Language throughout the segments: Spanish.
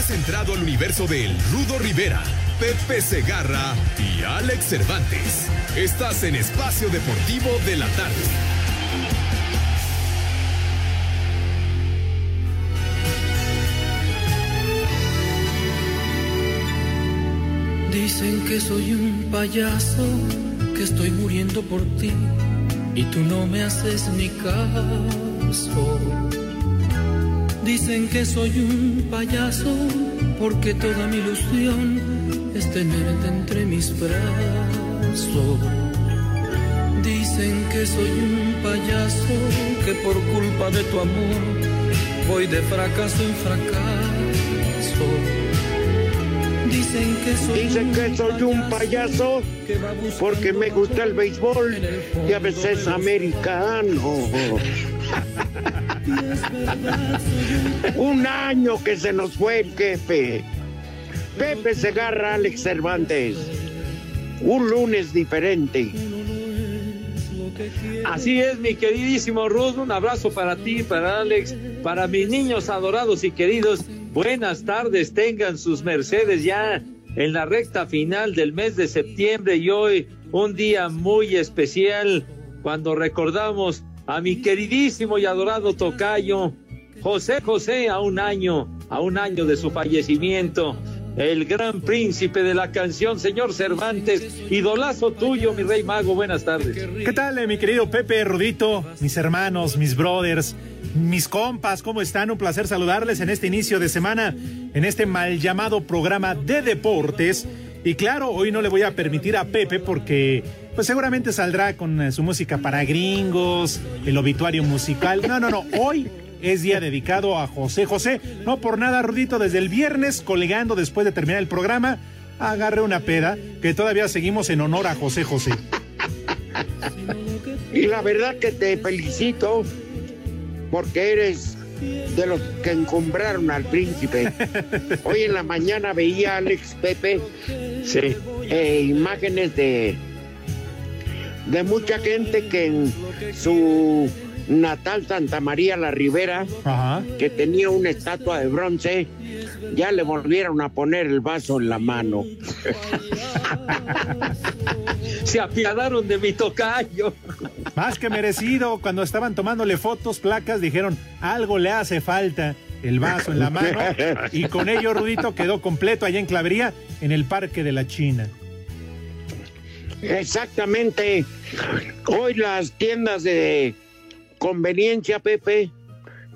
Has entrado al universo de El Rudo Rivera, Pepe Segarra y Alex Cervantes. Estás en Espacio Deportivo de la Tarde. Dicen que soy un payaso, que estoy muriendo por ti y tú no me haces ni caso. Dicen que soy un payaso porque toda mi ilusión es tenerte entre mis brazos. Dicen que soy un payaso que por culpa de tu amor voy de fracaso en fracaso. Dicen que soy, Dicen que soy un payaso porque me gusta el béisbol y a veces americano. un año que se nos fue el jefe. Pepe Segarra, Alex Cervantes. Un lunes diferente. Así es, mi queridísimo Ruth. Un abrazo para ti, para Alex, para mis niños adorados y queridos. Buenas tardes, tengan sus mercedes ya en la recta final del mes de septiembre y hoy un día muy especial cuando recordamos a mi queridísimo y adorado tocayo José José a un año, a un año de su fallecimiento. El gran príncipe de la canción, señor Cervantes, idolazo tuyo, mi rey mago, buenas tardes. ¿Qué tal, eh, mi querido Pepe Rudito, mis hermanos, mis brothers, mis compas, ¿cómo están? Un placer saludarles en este inicio de semana, en este mal llamado programa de deportes. Y claro, hoy no le voy a permitir a Pepe porque pues seguramente saldrá con eh, su música para gringos, el obituario musical. No, no, no, hoy es día dedicado a José José. No por nada, Rudito, desde el viernes, colegando después de terminar el programa, agarré una peda que todavía seguimos en honor a José José. Y la verdad que te felicito porque eres de los que encumbraron al príncipe. Hoy en la mañana veía a Alex Pepe Sí. eh, imágenes de, de mucha gente que en su natal Santa María la Ribera, Ajá. que tenía una estatua de bronce, ya le volvieron a poner el vaso en la mano. Se apiadaron de mi tocayo. Más que merecido, cuando estaban tomándole fotos, placas, dijeron, algo le hace falta. El vaso en la mano. Y con ello, Rudito, quedó completo allá en Clavería, en el Parque de la China. Exactamente. Hoy las tiendas de conveniencia, Pepe,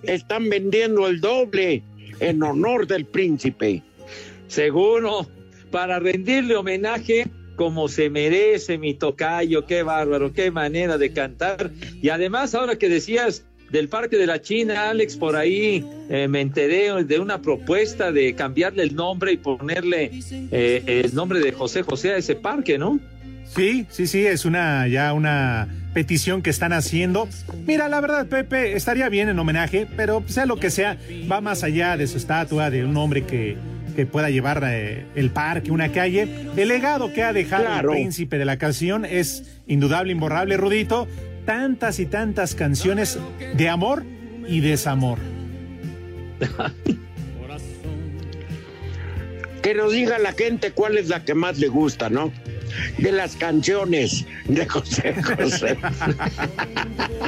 están vendiendo el doble en honor del príncipe. Seguro, para rendirle homenaje como se merece mi tocayo, qué bárbaro, qué manera de cantar. Y además, ahora que decías del Parque de la China, Alex, por ahí eh, me enteré de una propuesta de cambiarle el nombre y ponerle eh, el nombre de José José a ese parque, ¿no? Sí, sí, sí, es una ya una petición que están haciendo. Mira, la verdad, Pepe, estaría bien en homenaje, pero sea lo que sea, va más allá de su estatua, de un hombre que, que pueda llevar eh, el parque, una calle. El legado que ha dejado Claro. el príncipe de la canción es indudable, imborrable, Rudito. Tantas y tantas canciones de amor y desamor. Que nos diga la gente cuál es la que más le gusta, ¿no? De las canciones de José José.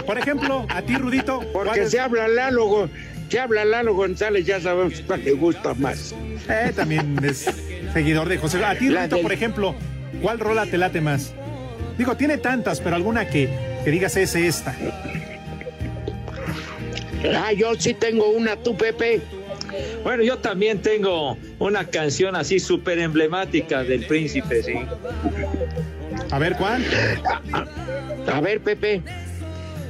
Por ejemplo, a ti, Rudito, ¿cuál Porque es- se habla Lalo, se habla Lalo González, ya sabemos cuál le gusta más. Eh, también es seguidor de José. A ti, La Rudito, del- por ejemplo, ¿cuál rola te late más? Digo, tiene tantas, pero alguna que, que digas es esta. Ah, yo sí tengo una, tú, Pepe. Bueno, yo también tengo una canción así súper emblemática del príncipe, sí. A ver, ¿cuál? A ver, Pepe.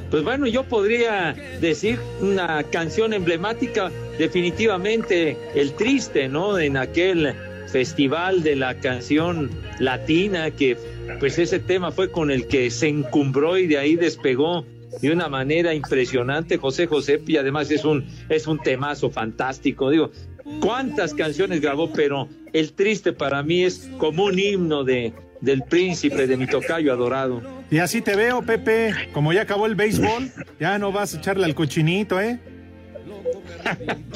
Pues bueno, yo podría decir una canción emblemática definitivamente el triste, ¿no? En aquel festival de la canción latina que pues ese tema fue con el que se encumbró y de ahí despegó de una manera impresionante José José y además es un es un temazo fantástico. Digo cuántas canciones grabó pero el triste para mí es como un himno de del príncipe de mi tocayo adorado. Y así te veo Pepe como ya acabó el béisbol ya no vas a echarle al cochinito eh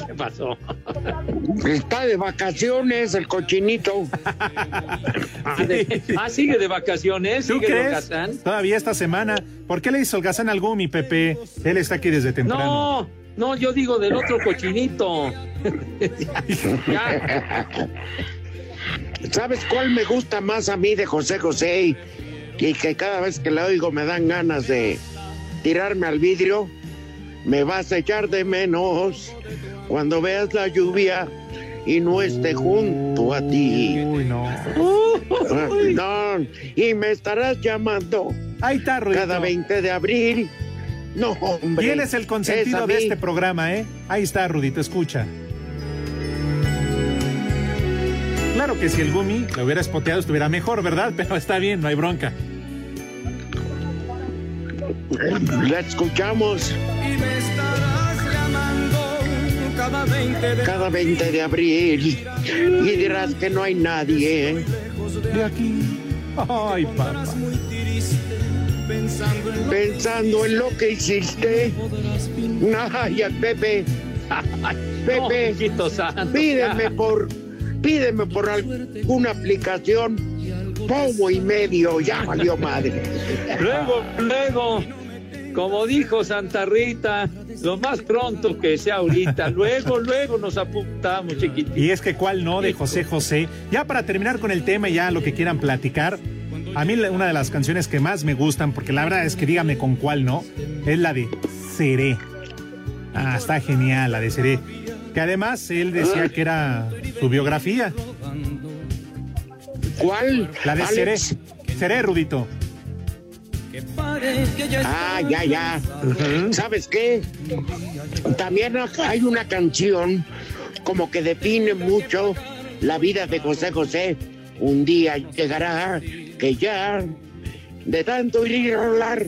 ¿Qué pasó? Está de vacaciones el cochinito. Ah, ah, sigue de vacaciones, ¿Tú sigue crees? Todavía esta semana. ¿Por qué le hizo holgazán al Gumi, Pepe? Él está aquí desde temprano. No, no, yo digo del otro cochinito. Ya. ¿Sabes cuál me gusta más a mí de José José? Y, y que cada vez que la oigo me dan ganas de tirarme al vidrio. Me vas a echar de menos cuando veas la lluvia y no esté junto a ti. Uy, no. No, y me estarás llamando Ahí está, Rudito. cada 20 de abril. No, hombre. ¿Quién es el consentido Es de este programa, eh? Ahí está, Rudito, escucha. Claro que si el Gumi lo hubiera espoteado estuviera mejor, ¿verdad? Pero está bien, no hay bronca. La escuchamos Y me estarás llamando cada 20 de cada 20 de abril y dirás que no hay nadie. De aquí. Ay, papá. pensando en lo Pensando en lo que hiciste. Ay, Pepe. Pepe, santo. pídeme por, pídeme por alguna aplicación. Pomo y medio, ya valió madre. Luego, luego, como dijo Santa Rita, lo más pronto que sea ahorita. Luego, luego nos apuntamos, chiquitito. Y es que cuál no de José José. Ya para terminar con el tema y ya lo que quieran platicar, a mí una de las canciones que más me gustan, porque la verdad es que dígame con cuál no, es la de Seré. Ah, está genial la de Seré. Que además él decía que era su biografía, ¿Cuál? la de Seré. Alex? Seré, Rudito. Ya Ah, ya, ya. ¿Sabes qué? También hay una canción como que define mucho la vida de José José. Un día llegará que ya de tanto ir y rolar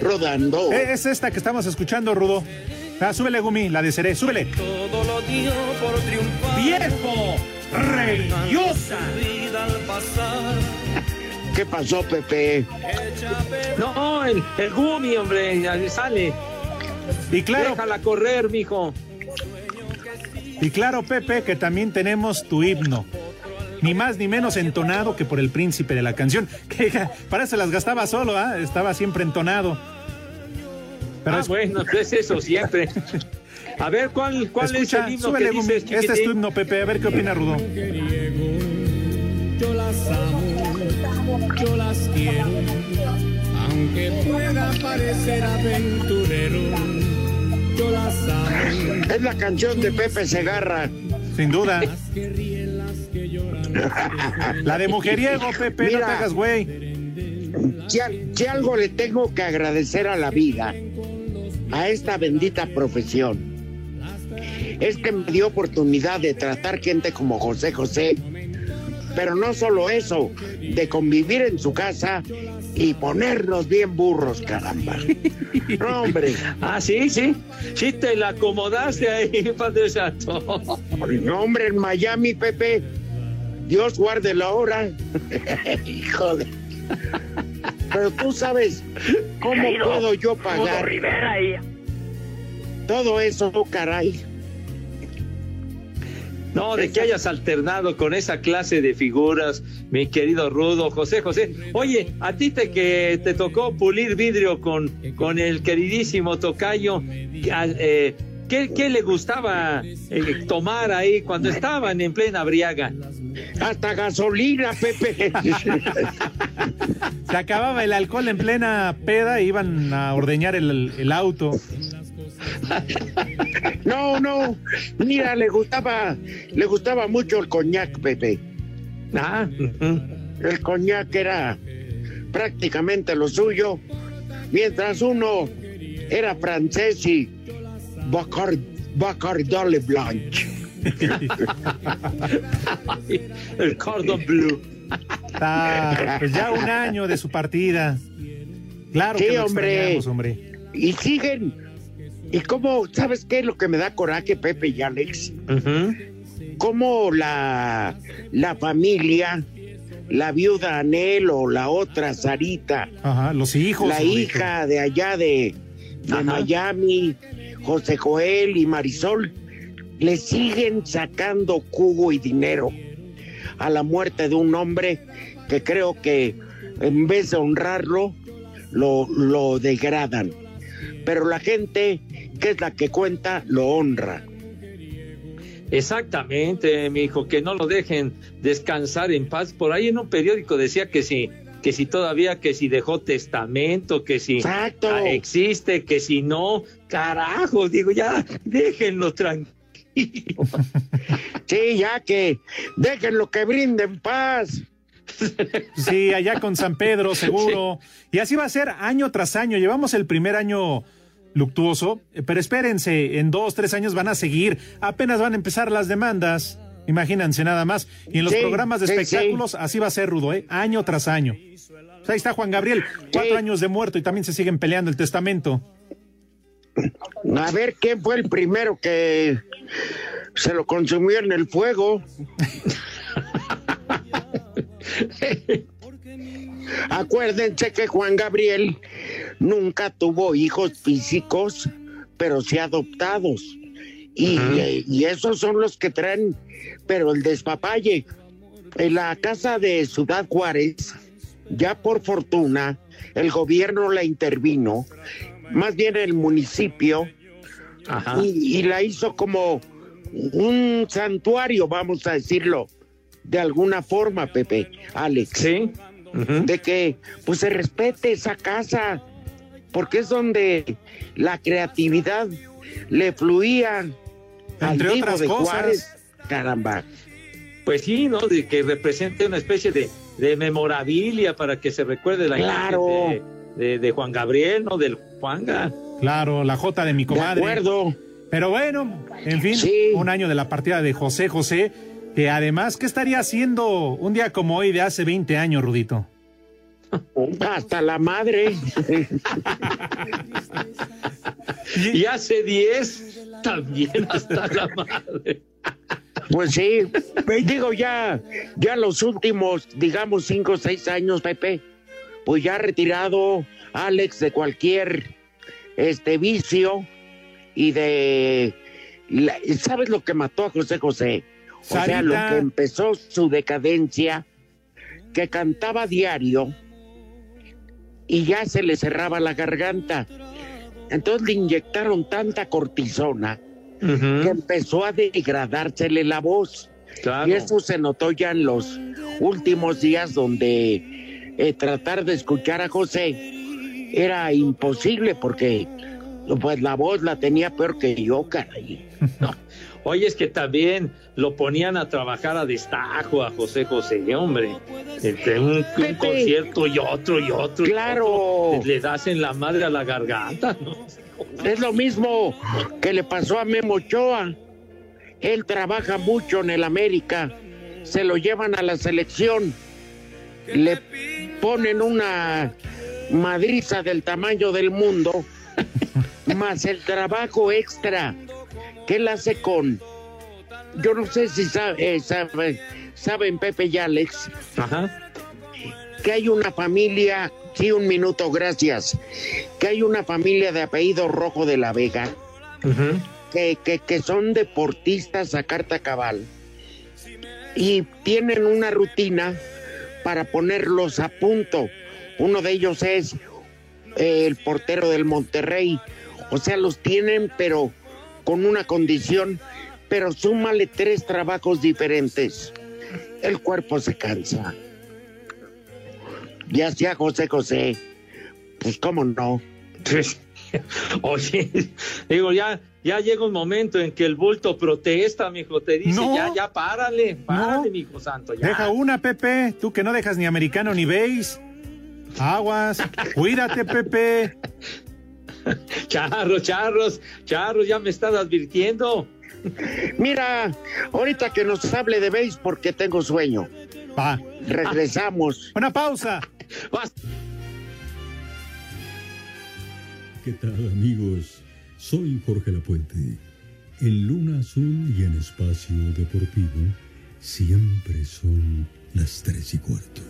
rodando. Eh, Es esta que estamos escuchando, Rudo. Ah, súbele, Gumi, la de Seré, súbele. todo lo dio por triunfar ¡Viejo! ¡Religiosa! ¿Qué pasó, Pepe? No, el, el Gumi, hombre, sale. Y claro, Déjala correr, mijo. Y claro, Pepe, que también tenemos tu himno. Ni más ni menos entonado que por el príncipe de la canción. Que parece las gastaba solo, ¿ah? Estaba siempre entonado. Pero ah, es- bueno, pues eso siempre. A ver, ¿cuál, cuál escucha, es el himno súbele, que dices, Este es tu himno, Pepe. A ver qué opina Rudo. Yo las quiero aunque pueda parecer aventurero yo las amo Es la canción de Pepe Segarra. Sin duda. que ríen las que lloran La de mujeriego, Pepe. No Mira. te hagas, güey. Si, si algo le tengo que agradecer a la vida, a esta bendita profesión, es que me dio oportunidad de tratar gente como José José. Pero no solo eso, de convivir en su casa y ponernos bien burros, caramba. No, hombre, Ah, sí, sí. Sí te la acomodaste ahí, Padre Santo. no, hombre, en Miami, Pepe, Dios guarde la hora. Hijo de... Pero tú sabes cómo puedo yo pagar todo eso, caray. No, de que hayas alternado con esa clase de figuras, mi querido Rudo, José José. Oye, a ti te que te tocó pulir vidrio con, con el queridísimo Tocayo, eh, ¿qué, qué le gustaba eh, tomar ahí cuando estaban en plena briaga? Hasta gasolina, Pepe. Se acababa el alcohol en plena peda e iban a ordeñar el, el auto. No, no. Mira, le gustaba, le gustaba mucho el coñac, Pepe. Ah. El coñac era prácticamente lo suyo, mientras uno era francés y. Bacardole Blanche. el cordon blue. Ah, pues ya un año de su partida. Claro Sí, que lo hombre. hombre. Y siguen. ¿Y cómo, sabes qué es lo que me da coraje, Pepe y Alex? Ujú. Cómo la, la familia, la viuda Anel o la otra Sarita, Ajá, los hijos. la hija de allá de, de. Miami, José Joel y Marisol, le siguen sacando cubo y dinero a la muerte de un hombre que creo que en vez de honrarlo, lo, lo degradan. Pero la gente, que es la que cuenta, lo honra. Exactamente, mi hijo, que no lo dejen descansar en paz. Por ahí en un periódico decía que si, que si todavía, que si dejó testamento, que si Exacto. ah, existe, que si no, carajo, digo, ya, déjenlo tranquilo. Sí, ya que déjenlo que brinden paz. Sí, allá con San Pedro, seguro. Y así va a ser año tras año. Llevamos el primer año luctuoso, eh, pero espérense, en dos, tres años van a seguir. Apenas van a empezar las demandas. Imagínense nada más. Y en los Sí, programas de sí, espectáculos así va a ser, Rudo, ¿eh? Año tras año. Pues ahí está Juan Gabriel, cuatro años de muerto y también se siguen peleando el testamento. A ver quién fue el primero que se lo consumió en el fuego. Acuérdense que Juan Gabriel nunca tuvo hijos físicos, pero sí adoptados. Y, eh, y esos son los que traen, pero el despapalle. En la casa de Ciudad Juárez, ya por fortuna, el gobierno la intervino, más bien el municipio, Ajá. y, y la hizo como un santuario, vamos a decirlo, de alguna forma, Pepe, Alex, Sí. De que pues se respete esa casa, porque es donde la creatividad le fluía al Entre otras de cosas. Juárez, caramba. Pues sí, ¿no? De que represente una especie de, de memorabilia para que se recuerde la Claro. imagen de, de- de Juan Gabriel, ¿no? Del Juanga. Claro, la J de mi De comadre. acuerdo. Pero bueno, en fin, Sí. un año de la partida de José José, que además, ¿qué estaría haciendo un día como hoy de hace 20 años, Rudito? Hasta la madre. Y hace 10 también hasta la madre. Pues sí, digo ya, ya los últimos, digamos, cinco o seis años, Pepe, pues ya retirado Alex de cualquier este vicio y de, la- ¿sabes lo que mató a José José? O sea, lo que empezó su decadencia, que cantaba diario y ya se le cerraba la garganta. Entonces le inyectaron tanta cortisona que empezó a degradársele la voz. Claro. Y eso se notó ya en los últimos días donde eh, tratar de escuchar a José era imposible porque pues la voz la tenía peor que yo, caray. Oye, es que también lo ponían a trabajar a destajo a José José, hombre. Entre un, concierto y otro y otro. y Claro. otro. Le das en la madre a la garganta, ¿no? Es lo mismo que le pasó a Memo Ochoa. Él trabaja mucho en el América. Se lo llevan a la selección. Le ponen una madriza del tamaño del mundo, más el trabajo extra que él hace con. Yo no sé si sabe, eh, sabe- saben Pepe y Alex Ajá. que hay una familia, sí, un minuto, gracias, que hay una familia de apellido Rojo de la Vega, que, que, que son deportistas a carta cabal y tienen una rutina para ponerlos a punto. Uno de ellos es eh, el portero del Monterrey. O sea, los tienen, pero con una condición, pero súmale tres trabajos diferentes. El cuerpo se cansa. Ya sea José José, pues cómo no. Oye, digo, ya, ya llega un momento en que el bulto protesta, mijo, te dice, No. ya, ya, párale, párale, No. mijo santo, ya. Deja una, Pepe, tú que no dejas ni americano ni beis. Aguas, cuídate, Pepe. charros, charros, charros, ya me estás advirtiendo. Mira, ahorita que nos hable de béis porque tengo sueño. Va. Regresamos. Una pausa. ¿Qué tal amigos? Soy Jorge Lapuente. En Luna Azul y en Espacio Deportivo siempre son las tres y cuarto.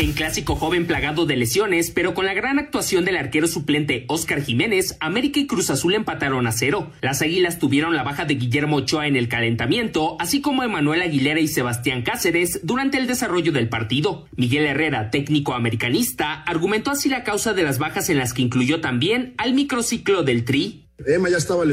En clásico joven plagado de lesiones, pero con la gran actuación del arquero suplente Oscar Jiménez, América y Cruz Azul empataron a cero. Las Águilas tuvieron la baja de Guillermo Ochoa en el calentamiento, así como Emanuel Aguilera y Sebastián Cáceres durante el desarrollo del partido. Miguel Herrera, técnico americanista, argumentó así la causa de las bajas en las que incluyó también al microciclo del Tri. Emma ya estaba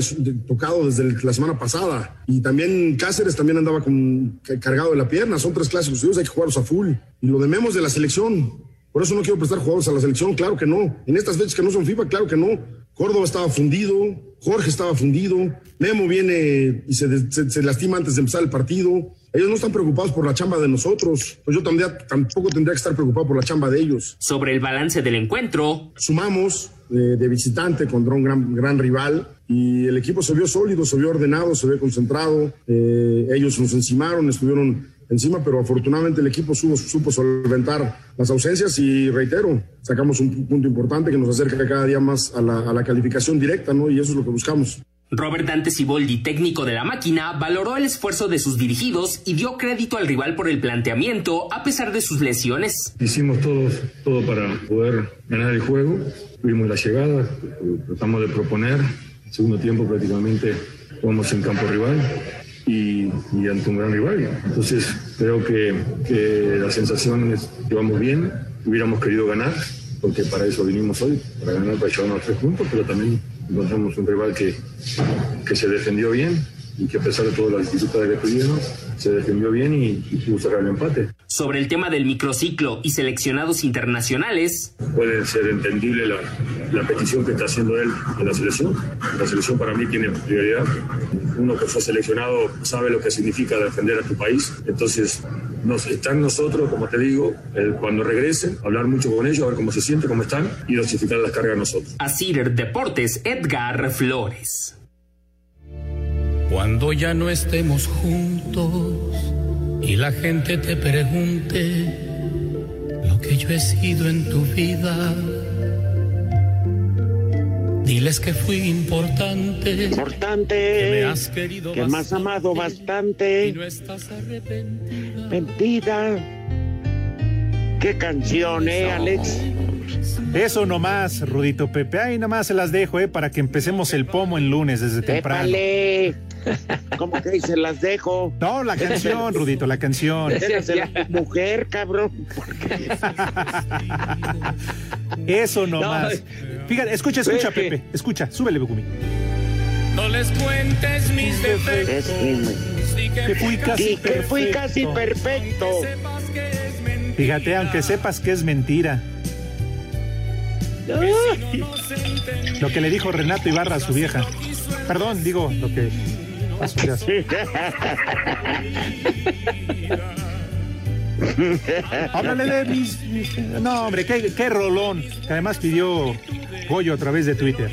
tocado desde la semana pasada y también Cáceres también andaba con, cargado de la pierna. Son tres clásicos, hay que jugarlos a full. Y lo de Memo de la selección. Por eso no quiero prestar jugadores a la selección, claro que no. En estas fechas que no son FIFA, claro que no. Córdoba estaba fundido, Jorge estaba fundido, Memo viene y se, se lastima antes de empezar el partido. Ellos no están preocupados por la chamba de nosotros. Pues yo también, tampoco tendría que estar preocupado por la chamba de ellos. Sobre el balance del encuentro. Sumamos de, visitante contra un gran, gran rival y el equipo se vio sólido, se vio ordenado, se vio concentrado. Eh, ellos nos encimaron, estuvieron encima, pero afortunadamente el equipo supo, supo solventar las ausencias y reitero, sacamos un punto importante que nos acerca cada día más a la, a la calificación directa, ¿no? Y eso es lo que buscamos. Robert Dante Siboldi, técnico de la máquina, valoró el esfuerzo de sus dirigidos y dio crédito al rival por el planteamiento a pesar de sus lesiones. Hicimos todo, todo para poder ganar el juego, tuvimos la llegada, tratamos de proponer, el segundo tiempo prácticamente jugamos en campo rival y, y ante un gran rival. Entonces creo que, que la sensación es que vamos bien, hubiéramos querido ganar, porque para eso vinimos hoy, para ganar, para llevarnos tres puntos, pero también encontramos un rival que, que se defendió bien y que a pesar de todas las dificultades que tuvieron, se defendió bien y, y sacar el empate. Sobre el tema del microciclo y seleccionados internacionales. Puede ser entendible la, la petición que está haciendo él en la selección. La selección para mí tiene prioridad. Uno que fue seleccionado sabe lo que significa defender a tu país. Entonces, nos, están nosotros, como te digo, cuando regresen, hablar mucho con ellos, a ver cómo se sienten, cómo están y dosificar las cargas a nosotros. Así Deportes, Edgar Flores. Cuando ya no estemos juntos y la gente te pregunte lo que yo he sido en tu vida, diles que fui importante. Importante. Que me has querido que me has amado bastante. Y no estás arrepentida. Mentira. Qué canción, ¿eh, Alex? Eso nomás, Rudito Pepe. Ahí nomás se las dejo, ¿eh? Para que empecemos el pomo el lunes desde temprano. Épale. ¿Cómo que se las dejo? No, la canción, Rudito, la canción. Déjasela a tu mujer, cabrón. Eso nomás. Fíjate, escucha, escucha, Pepe. Escucha, súbele, Becumi. No les cuentes mis defectos. Que fui casi que fui casi perfecto. Fíjate, aunque sepas que es mentira. Lo que le dijo Renato Ibarra a su vieja. Perdón, digo lo que. a su vieja. Háblale de mis, mis- No, hombre, qué, qué rolón. Que además pidió Goyo a través de Twitter.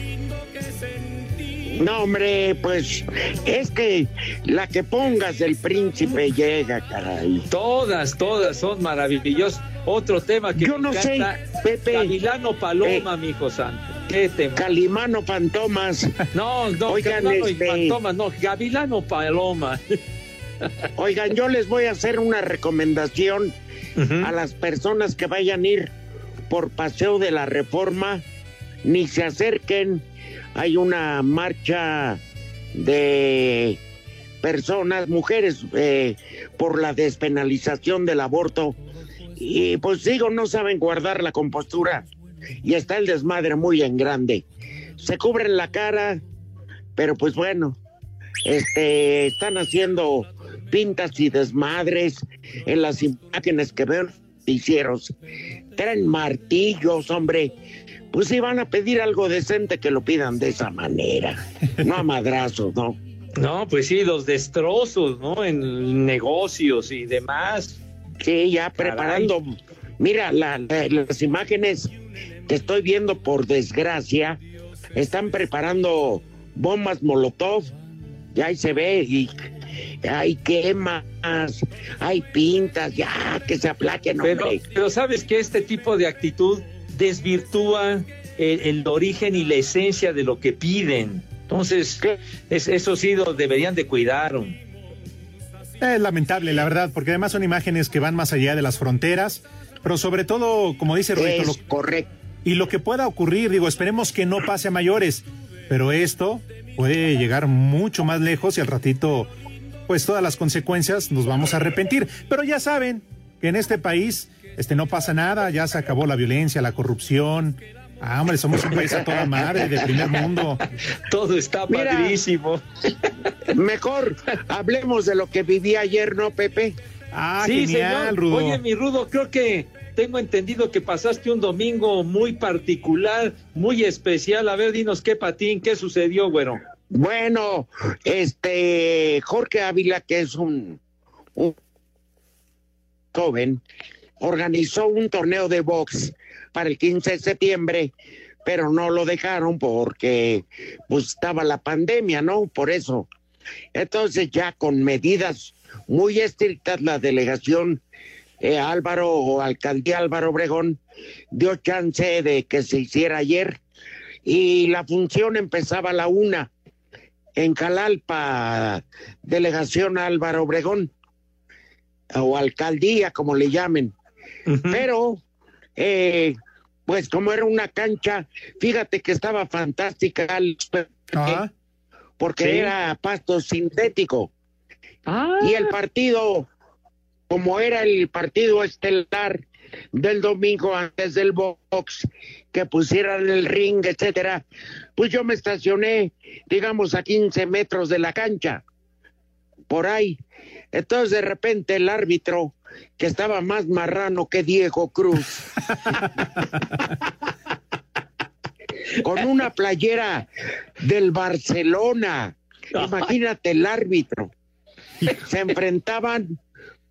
No, hombre, pues es que la que pongas del príncipe llega, caray. Todas, todas son maravillosas. Otro tema que Yo me no sé, Pepe. Eh, Gavilano Paloma, mi hijo santo. ¿Qué tema? Calimano Fantomas. No, no, Oigan, este- Fantomas, no, Gavilano Paloma. Oigan, yo les voy a hacer una recomendación a las personas que vayan a ir por Paseo de la Reforma, ni se acerquen. Hay una marcha de personas, mujeres, eh, por la despenalización del aborto. Y pues digo, no saben guardar la compostura y está el desmadre muy en grande. Se cubren la cara, pero pues bueno, este, están haciendo pintas y desmadres en las imágenes que veo en noticieros. Traen martillos, hombre, pues si van a pedir algo decente que lo pidan de esa manera, no a madrazos, ¿no? No, pues sí, los destrozos, ¿no? En negocios y demás. Sí, ya preparando. Mira, las imágenes que estoy viendo, por desgracia, están preparando bombas Molotov. Ya ahí se ve y hay quemas, hay pintas, ya que se aplaquen. Pero, pero sabes que este tipo de actitud desvirtúa el, origen y la esencia de lo que piden. Entonces, es, eso sí deberían de cuidar. Es lamentable, la verdad, porque además son imágenes que van más allá de las fronteras, pero sobre todo, como dice Roberto, lo, correcto. Y lo que pueda ocurrir, digo, esperemos que no pase a mayores, pero esto puede llegar mucho más lejos y al ratito, pues todas las consecuencias nos vamos a arrepentir. Pero ya saben que en este país este no pasa nada, ya se acabó la violencia, la corrupción. Ah, hombre, somos un país a toda madre, de primer mundo. Todo está padrísimo. Mejor hablemos de lo que viví ayer, ¿no, Pepe? Ah, sí, genial, Rudo. Oye, mi Rudo, creo que tengo entendido que pasaste un domingo muy particular, muy especial. A ver, dinos qué patín, qué sucedió, güero. Bueno, este Jorge Ávila, que es un, un joven, organizó un torneo de box para el 15 de septiembre, pero no lo dejaron porque pues estaba la pandemia, ¿no? Por eso. Entonces ya con medidas muy estrictas la delegación eh, Álvaro o alcaldía Álvaro Obregón dio chance de que se hiciera ayer y la función empezaba a la una en Calalpa, delegación Álvaro Obregón o alcaldía, como le llamen. Pero, eh, pues como era una cancha, fíjate que estaba fantástica, porque era pasto sintético. Y el partido, como era el partido estelar del domingo antes del box, que pusieran el ring, etcétera, pues yo me estacioné, digamos, a 15 metros de la cancha, por ahí. Entonces de repente el árbitro que estaba más marrano que Diego Cruz. con una playera del Barcelona. Imagínate el árbitro. Se enfrentaban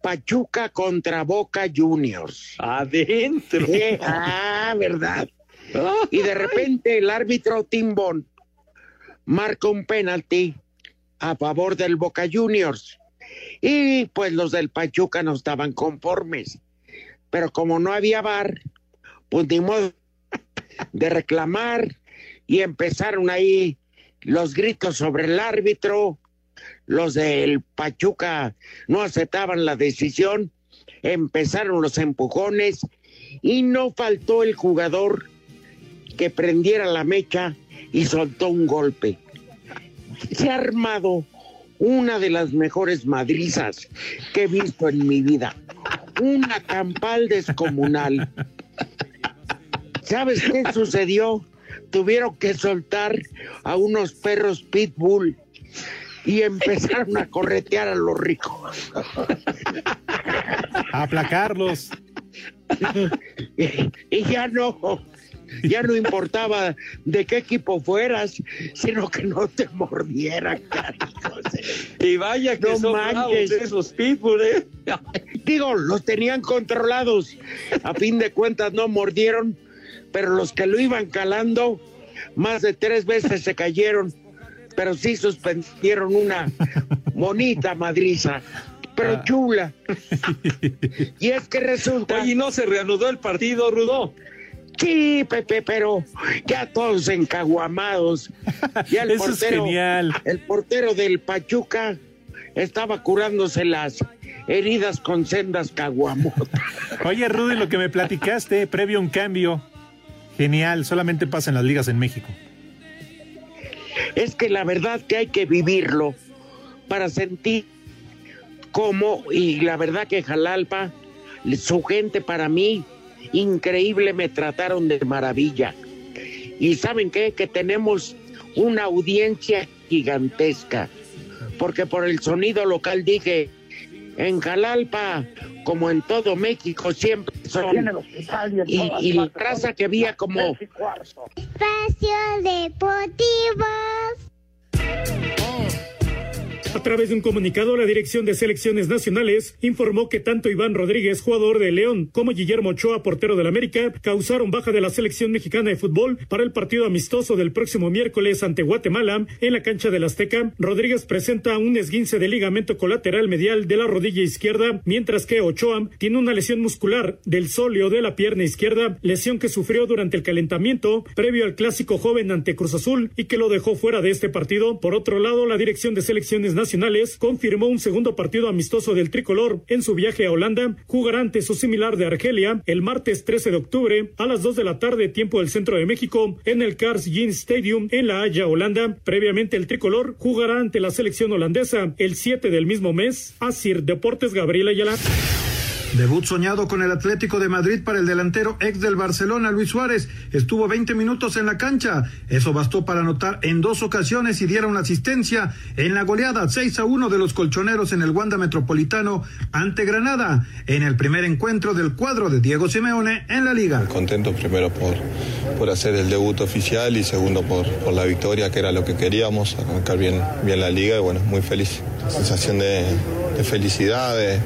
Pachuca contra Boca Juniors. Adentro. ah, verdad. Y de repente el árbitro Timbón marca un penalti a favor del Boca Juniors. Y pues los del Pachuca no estaban conformes. Pero como no había bar, pues ni modo de reclamar y empezaron ahí los gritos sobre el árbitro. Los del Pachuca no aceptaban la decisión, empezaron los empujones y no faltó el jugador que prendiera la mecha y soltó un golpe. Se ha armado una de las mejores madrizas que he visto en mi vida. Una campal descomunal. ¿Sabes qué sucedió? Tuvieron que soltar a unos perros pitbull y empezaron a corretear a los ricos. A aplacarlos. y ya no, ya no importaba de qué equipo fueras, sino que no te mordieran, Y vaya que no son esos people, ¿eh? Digo, los tenían controlados. A fin de cuentas no mordieron, pero los que lo iban calando, más de tres veces se cayeron, pero sí suspendieron una bonita madriza pero ah. chula. y es que resulta. Oye, ¿no se reanudó el partido, Rudo? Sí, Pepe, pero ya todos encaguamados. Ya el Eso portero, es genial. El portero del Pachuca estaba curándose las heridas con sendas caguamotas. Oye, Rudy, lo que me platicaste previo a un cambio, genial, solamente pasa en las ligas en México. Es que la verdad que hay que vivirlo para sentir cómo, y la verdad que Jalalpa, su gente para mí, increíble, me trataron de maravilla. Y saben qué, que tenemos una audiencia gigantesca, porque por el sonido local dije, en Jalalpa, como en todo México, siempre son. Y, y la raza que había como. Espacio Deportivo. A través de un comunicado, la Dirección de Selecciones Nacionales informó que tanto Iván Rodríguez, jugador de León, como Guillermo Ochoa, portero del América, causaron baja de la selección mexicana de fútbol para el partido amistoso del próximo miércoles ante Guatemala en la cancha del Azteca. Rodríguez presenta un esguince de ligamento colateral medial de la rodilla izquierda, mientras que Ochoa tiene una lesión muscular del sóleo de la pierna izquierda, lesión que sufrió durante el calentamiento previo al clásico joven ante Cruz Azul y que lo dejó fuera de este partido. Por otro lado, la Dirección de Selecciones Nacionales Nacionales confirmó un segundo partido amistoso del tricolor en su viaje a Holanda. Jugará ante su similar de Argelia el martes 13 de octubre a las 2 de la tarde, tiempo del centro de México, en el Cars Jean Stadium en La Haya, Holanda. Previamente, el tricolor jugará ante la selección holandesa el 7 del mismo mes. Asir Deportes Gabriela Ayala. Debut soñado con el Atlético de Madrid para el delantero ex del Barcelona, Luis Suárez. Estuvo 20 minutos en la cancha. Eso bastó para anotar en dos ocasiones y diera una asistencia en la goleada 6 a 1 de los colchoneros en el Wanda Metropolitano ante Granada, en el primer encuentro del cuadro de Diego Simeone en la liga. Contento primero por, por hacer el debut oficial y segundo por, por la victoria, que era lo que queríamos, arrancar bien, bien la liga y bueno, muy feliz. Sensación de, de felicidad, de,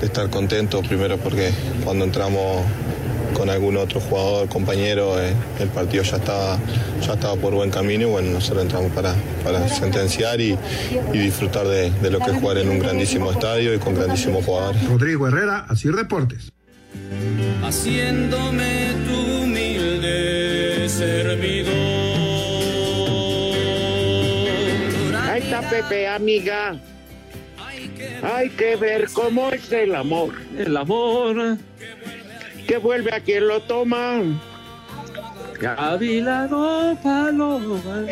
de estar contento primero porque cuando entramos con algún otro jugador, compañero, eh, el partido ya estaba, ya estaba por buen camino y bueno, nosotros entramos para, para sentenciar y, y disfrutar de, de, lo que es jugar en un grandísimo estadio y con grandísimos jugadores. Rodrigo Herrera, así Deportes. Haciéndome tu humilde servidor. Ahí está Pepe, amiga. Hay que ver cómo es el amor. El amor. Que vuelve a quien lo toma. Gavilano Paloma.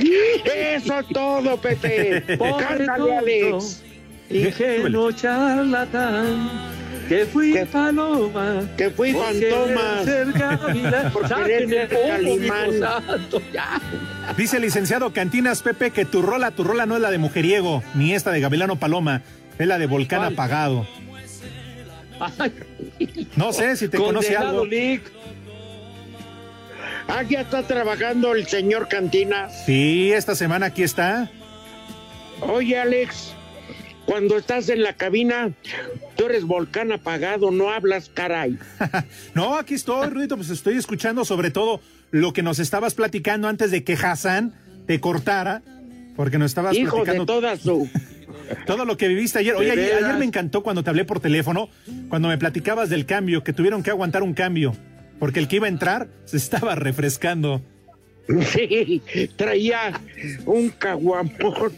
Eso es todo, Pepe. Cántale, Alex. Ingenuo charlatán. Que fui que, paloma. Que fui fantoma. Dice el licenciado Cantinas Pepe que tu rola, tu rola no es la de mujeriego, ni esta de Gavilano Paloma. Es la de volcán ¿Cuál? apagado. No sé si te conoce algo. Aquí está trabajando el señor Cantina. Sí, esta semana aquí está. Oye, Alex, cuando estás en la cabina, tú eres volcán apagado, no hablas, caray. no, aquí estoy, Rudito, pues estoy escuchando sobre todo lo que nos estabas platicando antes de que Hassan te cortara, porque nos estabas Hijo platicando. de toda su todo lo que viviste ayer. Oye, ayer, ayer, me encantó cuando te hablé por teléfono, cuando me platicabas del cambio, que tuvieron que aguantar un cambio, porque el que iba a entrar se estaba refrescando. Sí, traía un caguamón.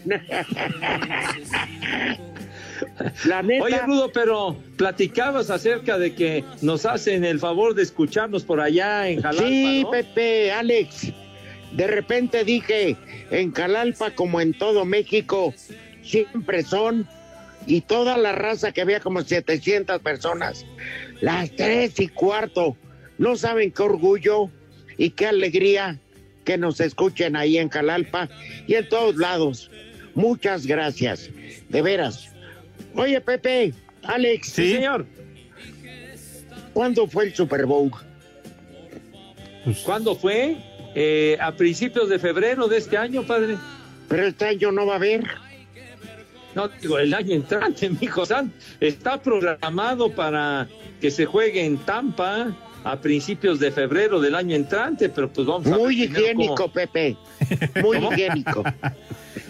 La neta. Oye, Rudo, pero platicabas acerca de que nos hacen el favor de escucharnos por allá en Jalapa. Sí, ¿no? Pepe, Alex. De repente dije, en Calalpa como en todo México, siempre son, y toda la raza que había como 700 personas, las tres y cuarto, no saben qué orgullo y qué alegría que nos escuchen ahí en Calalpa y en todos lados. Muchas gracias, de veras. Oye, Pepe, Alex. Sí, señor. ¿Cuándo fue el Super Bowl? Pues... ¿Cuándo fue? Eh, a principios de febrero de este año, padre. Pero este año no va a haber. No, digo, el año entrante, mi hijo San, está programado para que se juegue en Tampa a principios de febrero del año entrante, pero pues vamos a Muy higiénico, cómo... Pepe. Muy higiénico.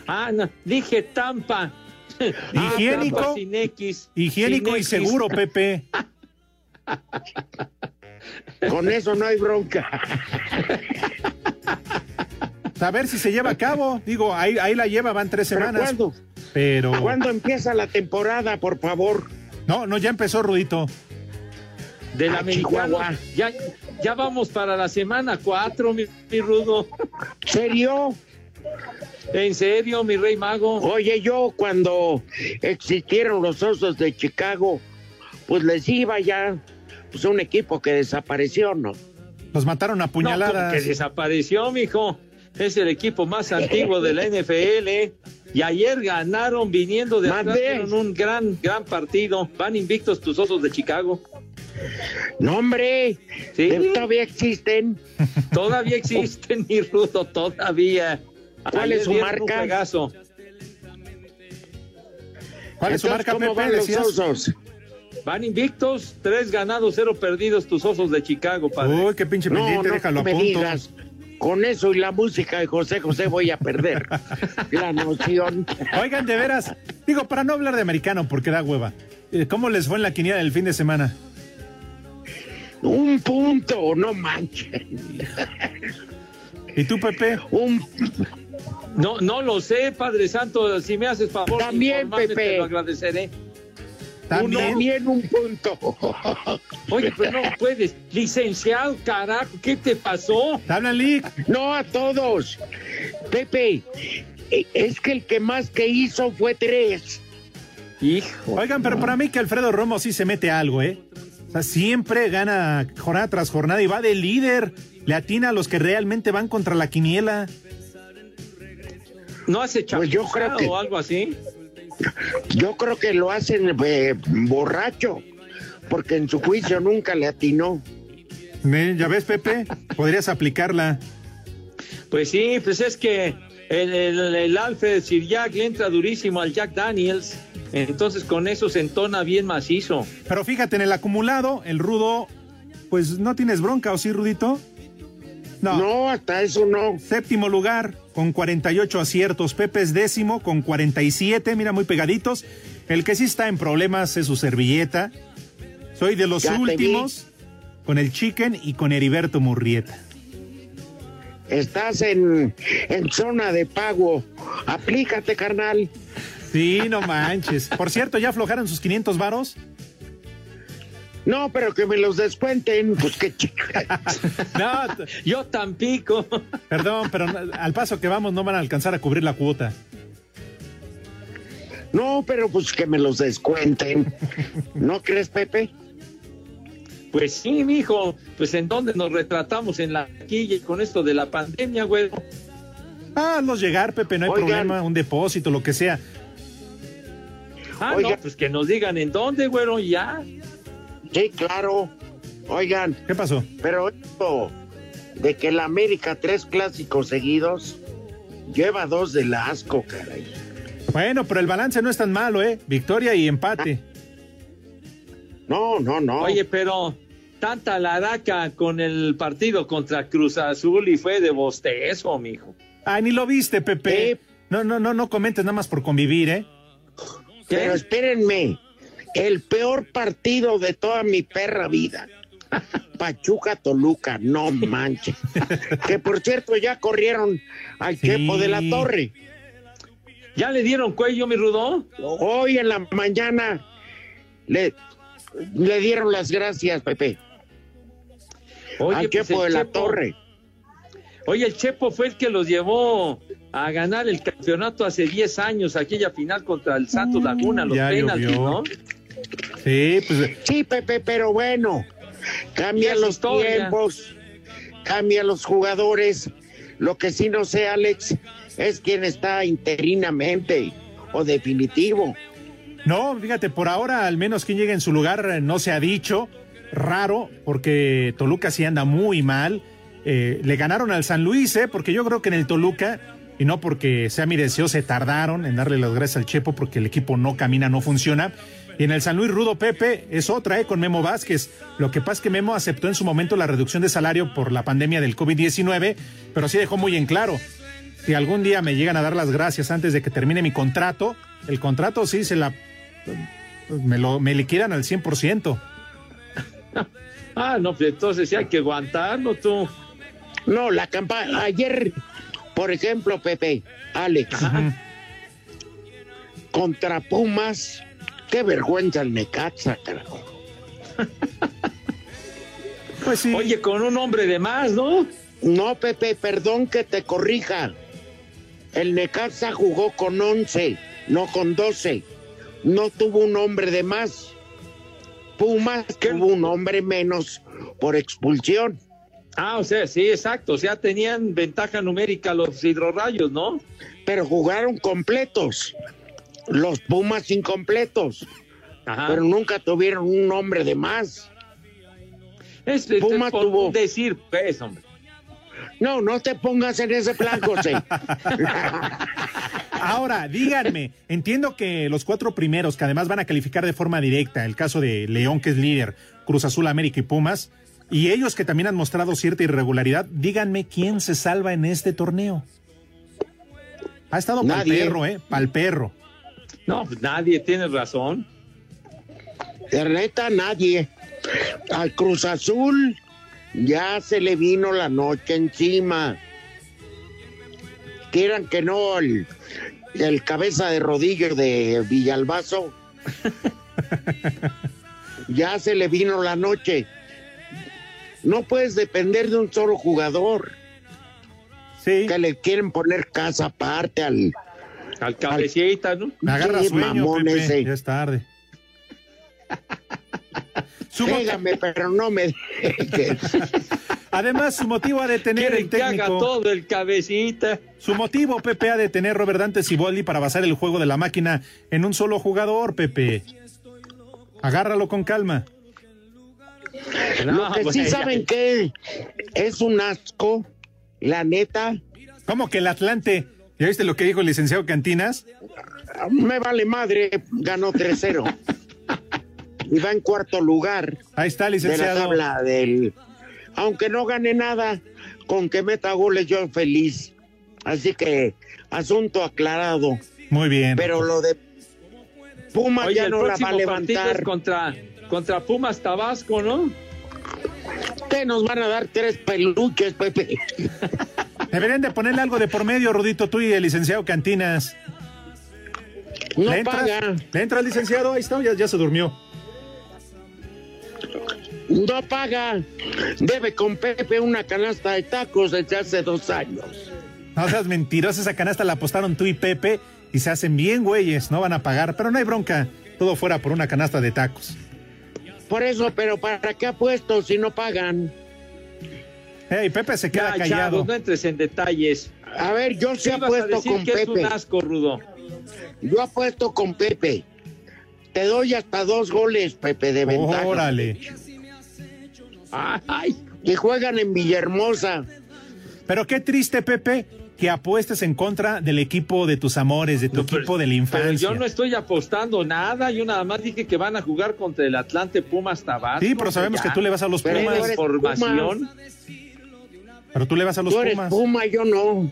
ah, no, dije Tampa. Higiénico. Ah, sin X, higiénico sin y seguro, Pepe. Con eso no hay bronca. A ver si se lleva a cabo. Digo, ahí, ahí la lleva, van tres semanas. ¿Pero ¿Cuándo? Pero. ¿Cuándo empieza la temporada, por favor? No, no, ya empezó, Rudito. Del Ah, americano. Chihuahua. Ya, ya vamos para la semana cuatro, mi, mi Rudo. ¿Serio? En serio, mi rey mago. Oye, yo cuando existieron los osos de Chicago, pues les iba ya pues un equipo que desapareció, ¿no? Los mataron a puñaladas. ¿cómo que desapareció, mijo. Es el equipo más antiguo de la NFL. Y ayer ganaron viniendo de atrás, un gran, gran partido. Van invictos tus osos de Chicago. No, hombre, ¿Sí? todavía existen. Todavía existen, mi Rudo, todavía. ¿Cuál Ayer es su marca? ¿Cuál es su marca, ¿Cómo Pepe? van los osos? Van invictos, tres ganados, cero perdidos, tus osos de Chicago, padre. Uy, qué pinche No, pendiente, no déjalo a punto. digas. Con eso y la música de José José voy a perder la noción. Oigan, de veras, digo, para no hablar de americano, porque da hueva. eh, ¿Cómo les fue en la quiniela del fin de semana? Un punto, no manches. ¿Y tú, Pepe? Un No, no lo sé, Padre Santo. Si me haces favor, También, Pepe. te lo agradeceré. También. también un punto. Oye, pero no puedes. Licenciado, carajo, ¿qué te pasó? Hablan, Lick. No a todos. Pepe, eh, es que el que más que hizo fue tres. Hijo. Oigan, pero para mí que Alfredo Romo sí se mete algo, ¿eh? O sea, siempre gana jornada tras jornada y va de líder. Le atina a los que realmente van contra la quiniela. ¿No hace Pues yo creo chapuza que- o algo así? Yo creo que lo hacen eh, borracho, porque en su juicio nunca le atinó. ¿Me- ¿Ya ves, Pepe? Podrías aplicarla. Pues sí, pues es que el, el, el Alfred Sir Jack le entra durísimo al Jack Daniels. Entonces con eso se entona bien macizo. Pero fíjate, en el acumulado, el rudo, pues no tienes bronca, ¿o sí, Rudito? No. No, hasta eso no. Séptimo lugar, con 48 aciertos. Pepe es décimo, con 47, mira, muy pegaditos. El que sí está en problemas es su servilleta. Soy de los Ya últimos, con el Chicken y con Heriberto Murrieta. Estás en, en zona de pago. Aplícate, carnal. Sí, no manches. Por cierto, ¿ya aflojaron sus 500 varos? No, pero que me los descuenten, pues qué chica. No, Yo Tampico. perdón, pero al paso que vamos no van a alcanzar a cubrir la cuota. No, pero pues que me los descuenten. ¿No crees, Pepe? Pues sí, mijo. Pues en dónde nos retratamos en la quilla con esto de la pandemia, güey. Ah, los llegar, Pepe, no hay Oigan. problema, un depósito, lo que sea. Ah, no, pues que nos digan en dónde, güero, y ya. Sí, claro. Oigan, ¿Qué pasó? pero esto de que la América tres clásicos seguidos lleva dos del asco, caray. Bueno, pero el balance no es tan malo, ¿eh? Victoria y empate. No, no, no. Oye, pero tanta laraca con el partido contra Cruz Azul y fue de bostezo, mijo. Ah, ni lo viste, Pepe. Eh. No, no, no, no comentes nada más por convivir, ¿eh? ¿Qué? Pero espérenme, el peor partido de toda mi perra vida. Pachuca Toluca, no manches. que por cierto ya corrieron al Sí. Chepo de la Torre. ¿Ya le dieron cuello, mi Rudo? Hoy en la mañana le, le dieron las gracias, Pepe. al pues Chepo de la Chepo- Torre. Oye, el Chepo fue el que los llevó a ganar el campeonato hace 10 años, aquella final contra el Santos Laguna, los ya penaltis, llovió. ¿no? Sí, pues Sí, Pepe, pero bueno, cambian los historia. tiempos, cambian los jugadores. Lo que sí no sé, Alex, es quién está interinamente o definitivo. no, fíjate, por ahora al menos quien llegue en su lugar eh, no se ha dicho. Raro, porque Toluca sí anda muy mal. Eh, le ganaron al San Luis, ¿eh? Porque yo creo que en el Toluca, y no porque sea mi deseo, se tardaron en darle las gracias al Chepo porque el equipo no camina, no funciona. Y en el San Luis Rudo Pepe es otra, ¿eh? Con Memo Vázquez. Lo que pasa es que Memo aceptó en su momento la reducción de salario por la pandemia del COVID-19, pero sí dejó muy en claro. Si algún día me llegan a dar las gracias antes de que termine mi contrato, el contrato sí se la. Me lo me liquidan al 100%. Ah, no, pues entonces sí hay que aguantarlo tú. No, la campaña. Ayer, por ejemplo, Pepe, Alex, contra Pumas, qué vergüenza el Necaxa, carajo. Pues sí. Oye, con un hombre de más, ¿no? No, Pepe, perdón que te corrija. El Necaxa jugó con 11, no con 12. No tuvo un hombre de más. Pumas tuvo un hombre menos por expulsión. Ah, o sea, sí, exacto. O sea, tenían ventaja numérica los hidrorrayos, ¿no? Pero jugaron completos. Los Pumas incompletos. Pero nunca tuvieron un hombre de más. Es, Pumas tuvo... decir, pues, hombre. No, no te pongas en ese plan, José. Ahora, díganme, entiendo que los cuatro primeros, que además van a calificar de forma directa, el caso de León, que es líder, Cruz Azul, América y Pumas, y ellos que también han mostrado cierta irregularidad, díganme quién se salva en este torneo. Ha estado pa'l perro, ¿eh? Pa'l perro. No, pues nadie tiene razón. De neta, nadie. Al Cruz Azul ya se le vino la noche encima. Quieran que no, el, el cabeza de rodillo de Villalbazo. ya se le vino la noche. No puedes depender de un solo jugador. Sí. Que le quieren poner casa aparte al. Al cabecita, ¿no? Me agarra Sí, sueño, mamón Pepe, ese. Ya es tarde. Pégame, pero no me dejes. Además, su motivo ha de tener Quieren el que haga técnico. todo el cabecita. Su motivo, Pepe, ha de tener Robert Dante Siboldi para basar el juego de la máquina en un solo jugador, Pepe. Agárralo con calma. Lo que sí saben que es un asco, la neta. ¿Cómo que el Atlante? ¿Ya viste lo que dijo el licenciado Cantinas? Me vale madre, ganó 3-0. y va en cuarto lugar. Ahí está, De la licenciado. tabla del. Aunque no gane nada, con que meta goles yo feliz. Así que, asunto aclarado. Muy bien. Pero lo de Pumas Oye, ya el no la va a levantar. contra, contra Pumas Tabasco, ¿no? Que nos van a dar tres peluches, Pepe. Deberían de ponerle algo de por medio, Rudito, tú y el licenciado Cantinas. No ¿Le entras? paga. ¿Le entra el licenciado? Ahí está, ya, ya se durmió. No paga. Debe con Pepe una canasta de tacos desde hace dos años. No seas mentiroso, esa canasta la apostaron tú y Pepe y se hacen bien güeyes, no van a pagar, pero no hay bronca, todo fuera por una canasta de tacos. Por eso, pero ¿para qué apuesto si no pagan? Hey, Pepe se queda Ya, callado. chavos, no entres en detalles. A ver, yo sí ¿Qué ibas a apuesto con que es un Pepe. asco, Rudo? Yo apuesto con Pepe. Te doy hasta dos goles, Pepe, de ventaja. Órale. Ay, Y juegan en Villahermosa. Pero qué triste, Pepe, que apuestes en contra del equipo de tus amores, de tu equipo de la pero infancia. yo no estoy apostando nada. Yo nada más dije que van a jugar contra el Atlante Pumas Tabasco. Sí, pero sabemos Ya. que tú le vas a los Pero Pumas. eres Información. Pero tú le vas a los Tú eres Pumas. Puma, yo no.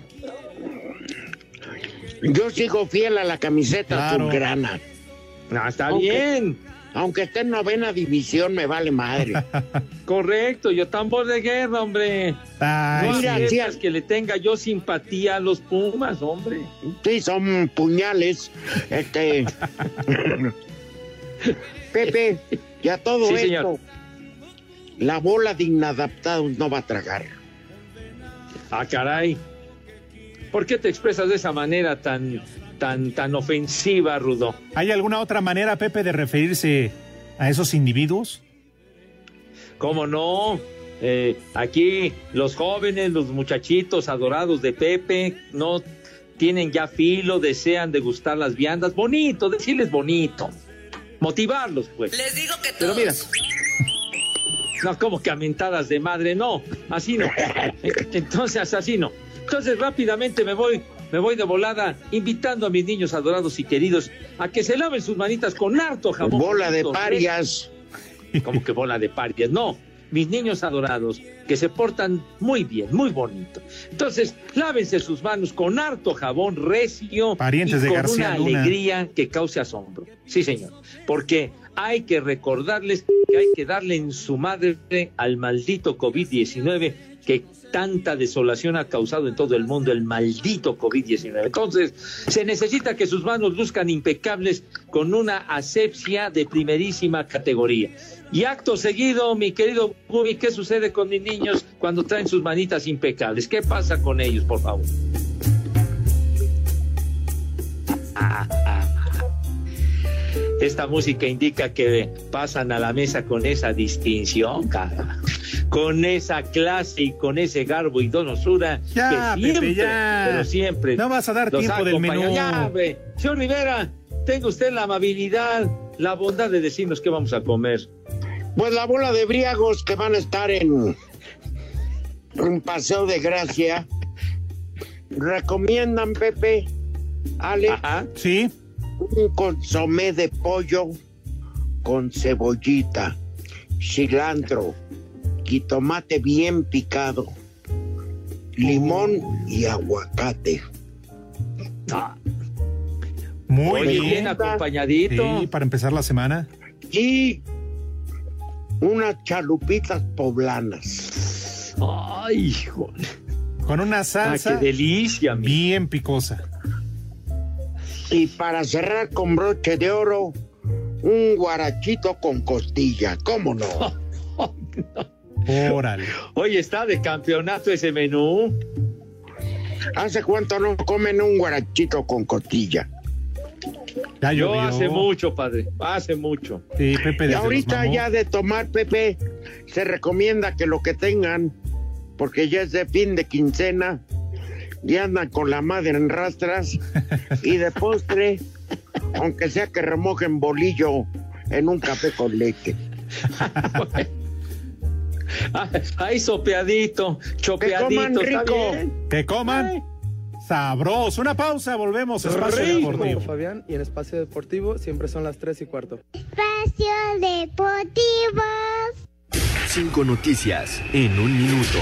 Yo sigo fiel a la camiseta Claro. azulgrana. No, está Aunque- bien. Aunque esté en novena división, me vale madre. Correcto, yo tambor de guerra, hombre. Ay, no mira, sí. que le tenga yo simpatía a los Pumas, hombre. Sí, son puñales. Este. Pepe, ya todo Sí, esto. señor. La bola de inadaptados no va a tragar. Ah, caray. ¿Por qué te expresas de esa manera tan, tan, tan ofensiva, Rudo? ¿Hay alguna otra manera, Pepe, de referirse a esos individuos? ¿Cómo no? Eh, aquí los jóvenes, los muchachitos adorados de Pepe, no tienen ya filo, desean degustar las viandas. Bonito, decirles bonito. Motivarlos, pues. Les digo que Pero mira. No, como que a mentadas de madre, no, así no. Entonces, así no. Entonces, rápidamente me voy, me voy de volada, invitando a mis niños adorados y queridos a que se laven sus manitas con harto jabón. Bola de parias. como que bola de parias. No, mis niños adorados, que se portan muy bien, muy bonito. Entonces, lávense sus manos con harto jabón recio Parientes y de con una Luna. alegría que cause asombro. Sí, señor. Porque hay que recordarles que hay que darle en su madre al maldito COVID-19 que tanta desolación ha causado en todo el mundo el maldito COVID-19. Entonces, se necesita que sus manos luzcan impecables con una asepsia de primerísima categoría. Y acto seguido, mi querido Bubi, ¿qué sucede con mis niños cuando traen sus manitas impecables? ¿Qué pasa con ellos, por favor? Esta música indica que pasan a la mesa con esa distinción, cara. Con esa clase y con ese garbo y donosura Ya, que Pepe, siempre, ya. pero siempre. No vas a dar tiempo del menú. Ya. Señor Rivera, tenga usted la amabilidad, la bondad de decirnos qué vamos a comer. Pues la bola de briagos que van a estar en un paseo de gracia. Recomiendan, Pepe, Ale, Sí. Un consomé de pollo con cebollita, cilantro y tomate bien picado, limón y aguacate. Muy Oye, bien. bien acompañadito. Sí, para empezar la semana. Y unas chalupitas poblanas. Ay, híjole. Con una salsa Ah, qué delicia, mi. bien picosa. Y para cerrar con broche de oro, un guarachito con costilla. ¿Cómo no? Órale. Oye, está de campeonato ese menú. ¿Hace cuánto no comen un guarachito con costilla? Ya Yo llovió. hace mucho, padre. Hace mucho. Sí, Pepe Y ahorita ya de tomar, Pepe, se recomienda que lo que tengan, porque ya es de fin de quincena, y andan con la madre en rastras, y de postre, aunque sea que remojen bolillo en un café con leche. Ahí sopeadito, chopeadito. coman ¿está rico. Que coman sabroso. Una pausa, volvemos. Espacio Rico. Deportivo. Fabián y en Espacio Deportivo siempre son las 3 y cuarto. Espacio Deportivo. Cinco noticias en un minuto.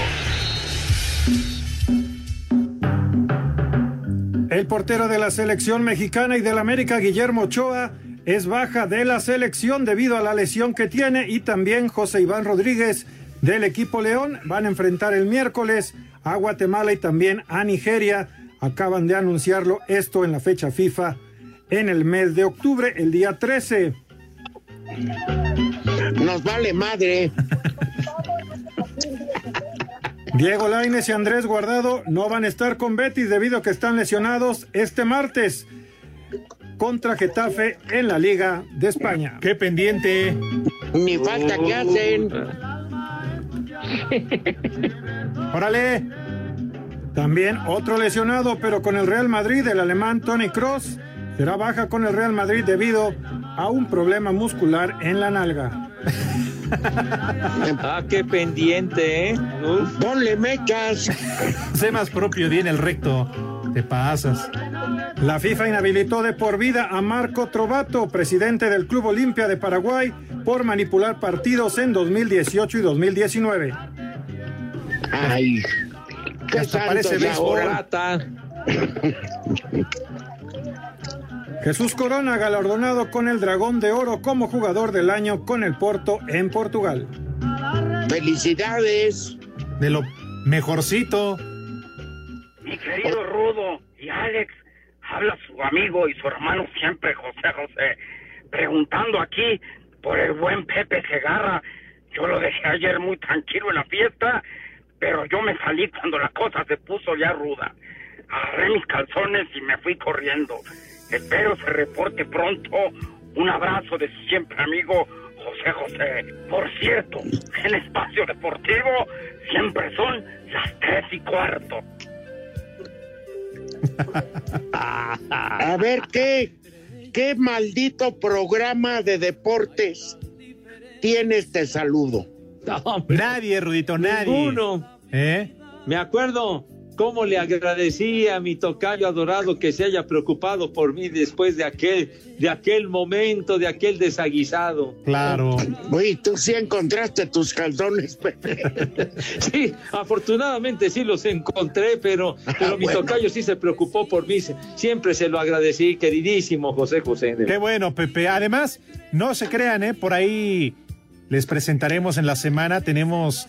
El portero de la selección mexicana y del América, Guillermo Ochoa, es baja de la selección debido a la lesión que tiene y también José Iván Rodríguez del equipo León van a enfrentar el miércoles a Guatemala y también a Nigeria. Acaban de anunciarlo esto en la fecha FIFA en el mes de octubre, el día 13. Nos vale madre. Diego Laines y Andrés Guardado no van a estar con Betis debido a que están lesionados este martes contra Getafe en la Liga de España. Qué pendiente. Ni falta que hacen. Órale. También otro lesionado, pero con el Real Madrid, el alemán Tony Cross, será baja con el Real Madrid debido a un problema muscular en la nalga. Ah, qué pendiente, ¿eh? Uf. Ponle mechas. Sé más propio, di en el recto. Te pasas. La FIFA inhabilitó de por vida a Marco Trovato, presidente del Club Olimpia de Paraguay, por manipular partidos en 2018 y 2019. Ay, qué Hasta parece ahora. Jesús Corona galardonado con el Dragón de Oro como jugador del año con el Porto en Portugal. Felicidades. De lo mejorcito. Mi querido Rudo y Alex, habla su amigo y su hermano siempre, José José, preguntando aquí por el buen Pepe Segarra. Yo lo dejé ayer muy tranquilo en la fiesta, pero yo me salí cuando la cosa se puso ya ruda. Agarré mis calzones y me fui corriendo. Espero se reporte pronto. Un abrazo de su siempre amigo José José. Por cierto, en Espacio Deportivo siempre son las tres y cuarto. A ver qué, qué maldito programa de deportes tiene este saludo. No, Nadie, Rudito, nadie. Ninguno. ¿Eh? Me acuerdo cómo le agradecí a mi tocayo adorado que se haya preocupado por mí después de aquel, de aquel momento, de aquel desaguisado. Claro. Oye, tú sí encontraste tus calzones, Pepe. Sí, afortunadamente sí los encontré, pero, pero mi bueno. tocayo sí se preocupó por mí. Siempre se lo agradecí, queridísimo José José. Qué bueno, Pepe. Además, no se crean, ¿eh? Por ahí les presentaremos en la semana. Tenemos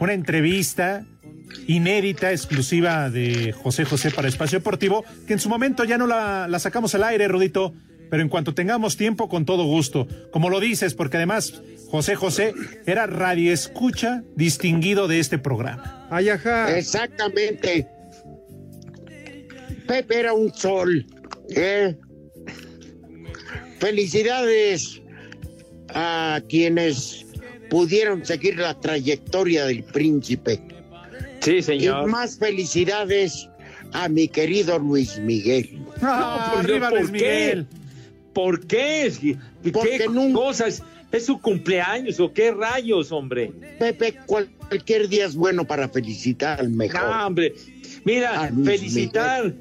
una entrevista inédita, exclusiva de José José para Espacio Deportivo, que en su momento ya no la, la sacamos al aire, Rudito, pero en cuanto tengamos tiempo, con todo gusto. Como lo dices, porque además José José era radioescucha distinguido de este programa. Ay, ajá. Exactamente. Pepe era un sol. ¿eh? Felicidades a quienes pudieron seguir la trayectoria del príncipe. Sí, señor. Y más felicidades a mi querido Luis Miguel. Ah, por arriba Dios, Luis ¿por qué? Miguel. ¿Por qué? ¿Qué Porque nunca- cosas? ¿Es su cumpleaños o qué rayos, hombre? Pepe, cualquier día es bueno para felicitar al mejor. No, hombre. Mira, A Luis felicitar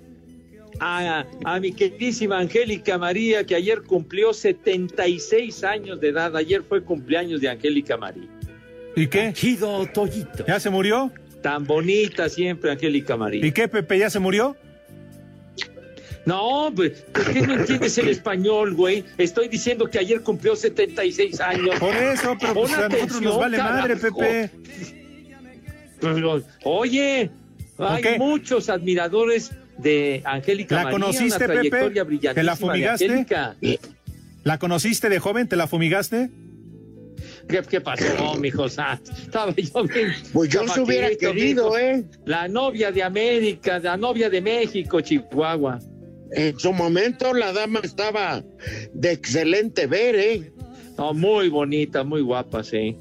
a, a mi queridísima Angélica María, que ayer cumplió 76 años de edad. Ayer fue cumpleaños de Angélica María. ¿Y qué? Gido Toyito. ¿Ya se murió? Tan bonita siempre, Angélica María. ¿Y qué, Pepe? ¿Ya se murió? No, pues, ¿por qué no entiendes el español, güey? Estoy diciendo que ayer cumplió 76 años. Por eso, pero pues, a nosotros nos vale madre. Pepe. Pero, Oye, hay muchos admiradores de Angélica ¿La María, conociste, una Pepe? ¿Te la fumigaste? ¿La conociste de joven? ¿Te la fumigaste? ¿Qué, qué pasó, mijo? Estaba yo bien. Pues yo se hubiera querido, mijo. ¿eh? La novia de América, la novia de México, Chihuahua. En su momento la dama estaba de excelente ver, ¿eh? No, muy bonita, muy guapa, sí.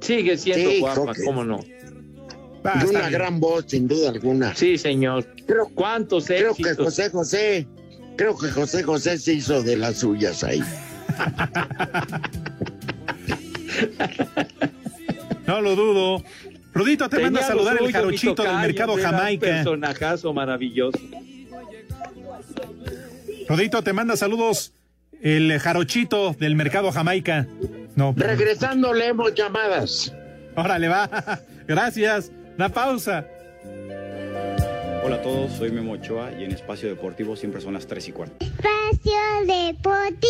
Sigue siendo Sí, guapa, cómo no. De una gran voz, sin duda alguna. Sí, señor. ¿Cuántos Creo que? José José, creo que José José se hizo de las suyas ahí. No lo dudo. Rudito, te manda a saludar el jarochito del mercado era un Jamaica. personajazo maravilloso. Rudito, te manda saludos el jarochito del mercado Jamaica. No, Regresando leemos llamadas. órale, va. Gracias. Una pausa. Hola a todos, soy Memo Ochoa y en Espacio Deportivo siempre son las 3 y cuarto. Espacio Deportivo.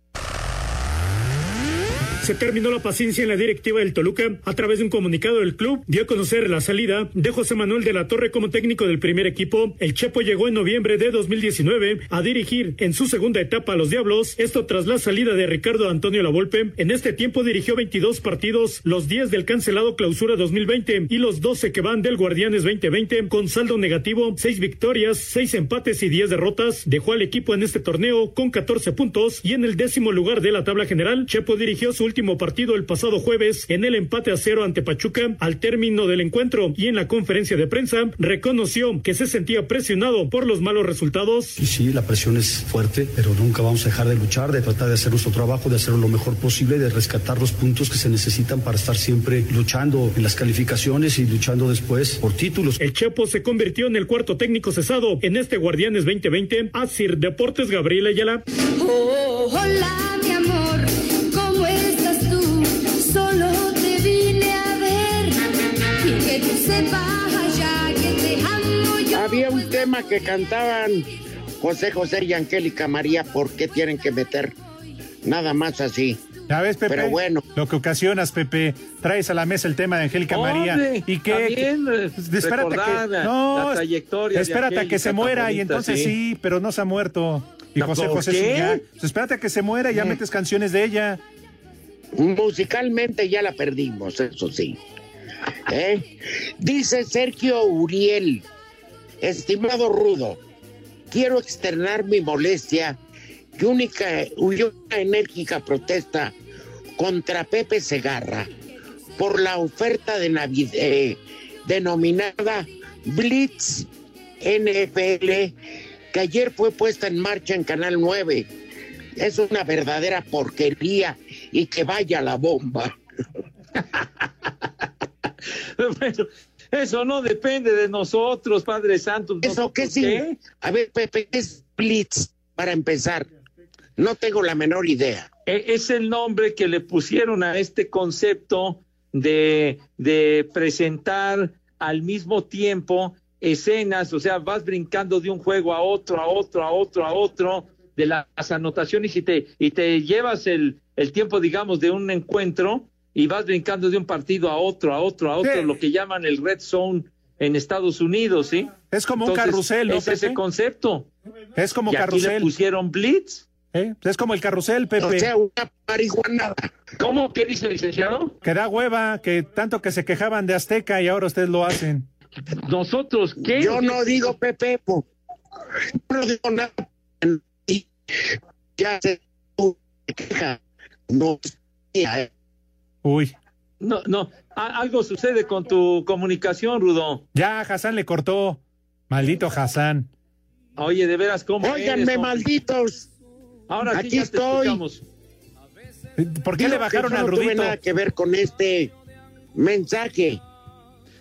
Se terminó la paciencia en la directiva del Toluca. A través de un comunicado del club, dio a conocer la salida de José Manuel de la Torre como técnico del primer equipo. El Chepo llegó en noviembre de 2019 a dirigir en su segunda etapa a los Diablos. Esto tras la salida de Ricardo Antonio Lavolpe. En este tiempo dirigió 22 partidos, los 10 del cancelado Clausura 2020 y los 12 que van del Guardianes 2020 con saldo negativo, 6 victorias, 6 empates y 10 derrotas. Dejó al equipo en este torneo con 14 puntos y en el décimo lugar de la tabla general. Chepo dirigió su último partido el pasado jueves en el empate a cero ante Pachuca. Al término del encuentro y en la conferencia de prensa, reconoció que se sentía presionado por los malos resultados. Sí, la presión es fuerte, pero nunca vamos a dejar de luchar, de tratar de hacer nuestro trabajo, de hacerlo lo mejor posible, de rescatar los puntos que se necesitan para estar siempre luchando en las calificaciones y luchando después por títulos. El Chepo se convirtió en el cuarto técnico cesado en este Guardianes 2020. Asir Deportes Gabriel Ayala. Oh, hola, mi amor, y que tú sepas ya que te amo yo. Había un tema que cantaban José José y Angélica María, ¿por qué tienen que meter nada más así? Ya ves, Pepe. Pero bueno. Lo que ocasionas, Pepe. Traes a la mesa el tema de Angélica María. ¿Y qué- eh, espérate recordar que. No, la trayectoria de espérate a que se muera y entonces sí. sí. pero no se ha muerto. Y ¿No, José José qué? sí ya. Pues espérate a que se muera y ya Mm. metes canciones de ella. Musicalmente ya la perdimos, eso sí. ¿Eh? Dice Sergio Uriel, estimado Rudo, quiero externar mi molestia y única, y una enérgica protesta contra Pepe Segarra por la oferta de Navidad denominada Blitz NFL que ayer fue puesta en marcha en Canal 9. Es una verdadera porquería y que vaya la bomba. Bueno, eso no depende de nosotros, Padre Santo. ¿Eso qué sí? A ver, Pepe, ¿qué es Blitz para empezar? No tengo la menor idea. E- Es el nombre que le pusieron a este concepto de, de presentar al mismo tiempo escenas, o sea, vas brincando de un juego a otro, a otro, a otro, a otro, de las anotaciones y te, y te llevas el, el tiempo, digamos, de un encuentro y vas brincando de un partido a otro, a otro, a otro, lo que llaman el red zone en Estados Unidos, ¿sí? Es como un carrusel, ¿no, Es ese concepto. Es como y aquí le carrusel. pusieron blitz. ¿Eh? Es como el carrusel, Pepe. O sea, una marihuanada. ¿Cómo? ¿Qué dice el licenciado? Que da hueva, que tanto que se quejaban de Azteca y ahora ustedes lo hacen. Nosotros, ¿qué? Yo no digo Pepe, po. Yo no digo nada. Y ya se queja. No. eh. Uy. No, no. A- algo sucede con tu comunicación, Rudo. Ya, Hassan le cortó. Maldito Hassan. Oye, de veras, ¿cómo Óiganme, eres, malditos. Ahora sí Aquí ya te estoy. ¿Por qué Digo le bajaron al no tuve Rudito? nada que ver con este mensaje.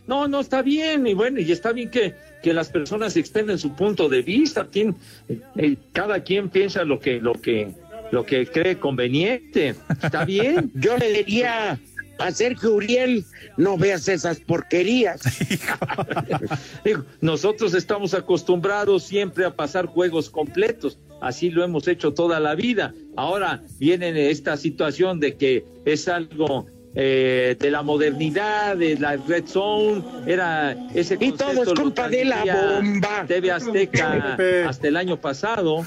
No, no, está bien, y bueno, y está bien que, que las personas extienden su punto de vista, quien, eh, cada quien piensa lo que, lo que, lo que cree conveniente, está bien. Yo le diría a Sergio Uriel, no veas esas porquerías. Digo, nosotros estamos acostumbrados siempre a pasar juegos completos, así lo hemos hecho toda la vida. Ahora viene esta situación de que es algo eh, de la modernidad, de la red zone, era ese Y todo concepto es culpa de la bomba. TV Azteca hasta el año pasado.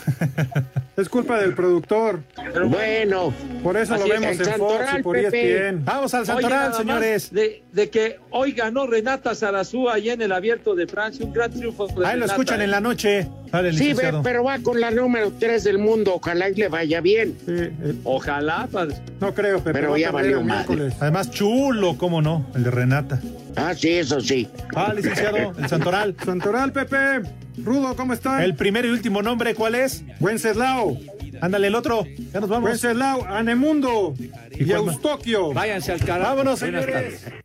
Es culpa del productor. Bueno, Por eso lo es, vemos el en Fox y Santoral, por E Pepe. ESPN. Vamos al Santoral, señores. De, de que hoy ganó Renata Sarazúa allá en el abierto de Francia, un gran triunfo. de Ahí lo escuchan ¿eh? en la noche. Sale el sí, ve, pero va con la número 3 del mundo. Ojalá y le vaya bien. Sí, eh, Ojalá, padre. no creo, Pepe. Pero ya valió madre. Además, chulo, cómo no, el de Renata. Ah, sí, eso sí. Ah, licenciado, el Santoral. Santoral, Pepe. Rudo, ¿cómo están? El primero y último nombre, ¿cuál es? Wenceslao. Ándale, el otro. Ya nos vamos. Wenceslao, Anemundo y más? Eustoquio. Váyanse al carajo. Vámonos, Buenas señores. tardes.